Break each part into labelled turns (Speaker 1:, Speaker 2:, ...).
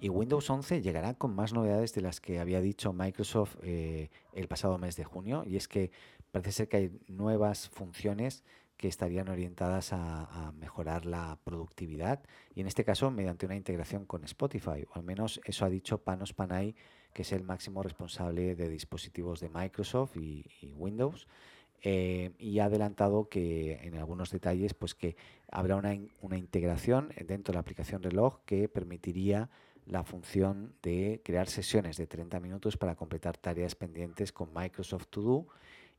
Speaker 1: Y Windows 11 llegará con más novedades de las que había dicho Microsoft eh, el pasado mes de junio. Y es que parece ser que hay nuevas funciones que estarían orientadas a, mejorar la productividad y en este caso mediante una integración con Spotify, o al menos eso ha dicho Panos Panay, que es el máximo responsable de dispositivos de Microsoft y, Windows. Eh, y ha adelantado que en algunos detalles pues que habrá una, una, integración dentro de la aplicación reloj que permitiría la función de crear sesiones de 30 minutos para completar tareas pendientes con Microsoft To Do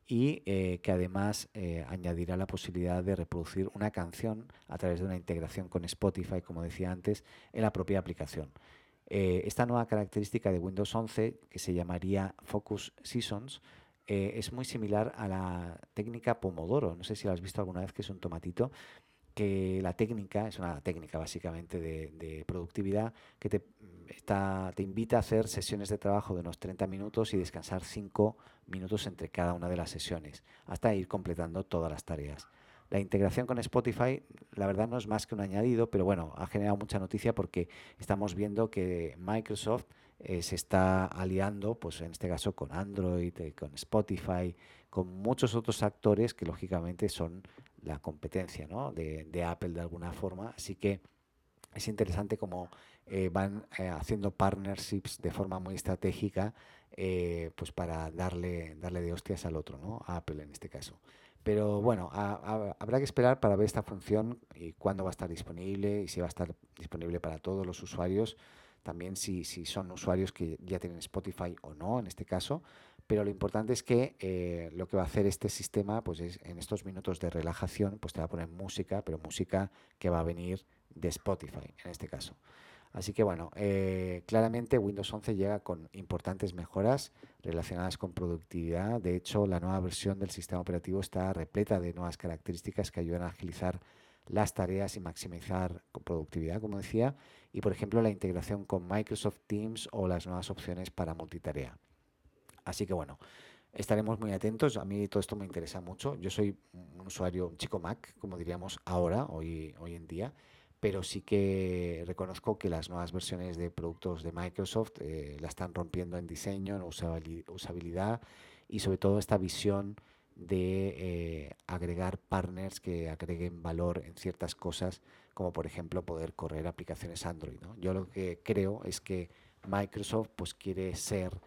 Speaker 1: y eh, que además eh, añadirá la posibilidad de reproducir una canción a través de una integración con Spotify, como decía antes, en la propia aplicación. Eh, esta nueva característica de Windows 11, que se llamaría Focus Seasons, es muy similar a la técnica Pomodoro. No sé si lo has visto alguna vez, que es un tomatito que la técnica, es una técnica básicamente de, productividad, que te, te invita a hacer sesiones de trabajo de unos 30 minutos y descansar 5 minutos entre cada una de las sesiones, hasta ir completando todas las tareas. La integración con Spotify, la verdad no es más que un añadido, pero bueno, ha generado mucha noticia porque estamos viendo que Microsoft eh, se está aliando, pues en este caso con Android, eh, con Spotify, con muchos otros actores que lógicamente son la competencia de, Apple de alguna forma. Así que es interesante cómo eh, van haciendo partnerships de forma muy estratégica pues para darle, darle de hostias al otro, ¿no? a Apple en este caso. Pero bueno, habrá que esperar para ver esta función y cuándo va a estar disponible y si va a estar disponible para todos los usuarios. También si, si son usuarios que ya tienen Spotify o no, en este caso. Pero lo importante es que eh, lo que va a hacer este sistema, pues es en estos minutos de relajación, pues te va a poner música, pero música que va a venir de Spotify, en este caso. Así que bueno, eh, claramente Windows 11 llega con importantes mejoras relacionadas con productividad. De hecho, la nueva versión del sistema operativo está repleta de nuevas características que ayudan a agilizar las tareas y maximizar productividad, como decía, y por ejemplo la integración con Microsoft Teams o las nuevas opciones para multitarea. Así que bueno, estaremos muy atentos. A mí todo esto me interesa mucho. Yo soy un usuario, chico Mac, como diríamos ahora, hoy, hoy en día pero sí que reconozco que las nuevas versiones de productos de Microsoft eh, la están rompiendo en diseño, en usabilidad y sobre todo esta visión de eh, agregar partners que agreguen valor en ciertas cosas, como por ejemplo poder correr aplicaciones Android. Yo lo que creo es que Microsoft pues quiere ser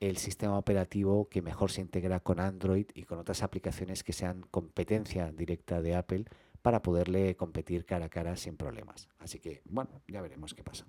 Speaker 1: el sistema operativo que mejor se integra con Android y con otras aplicaciones que sean competencia directa de Apple para poderle competir cara a cara sin problemas. Así que, bueno, ya veremos qué pasa.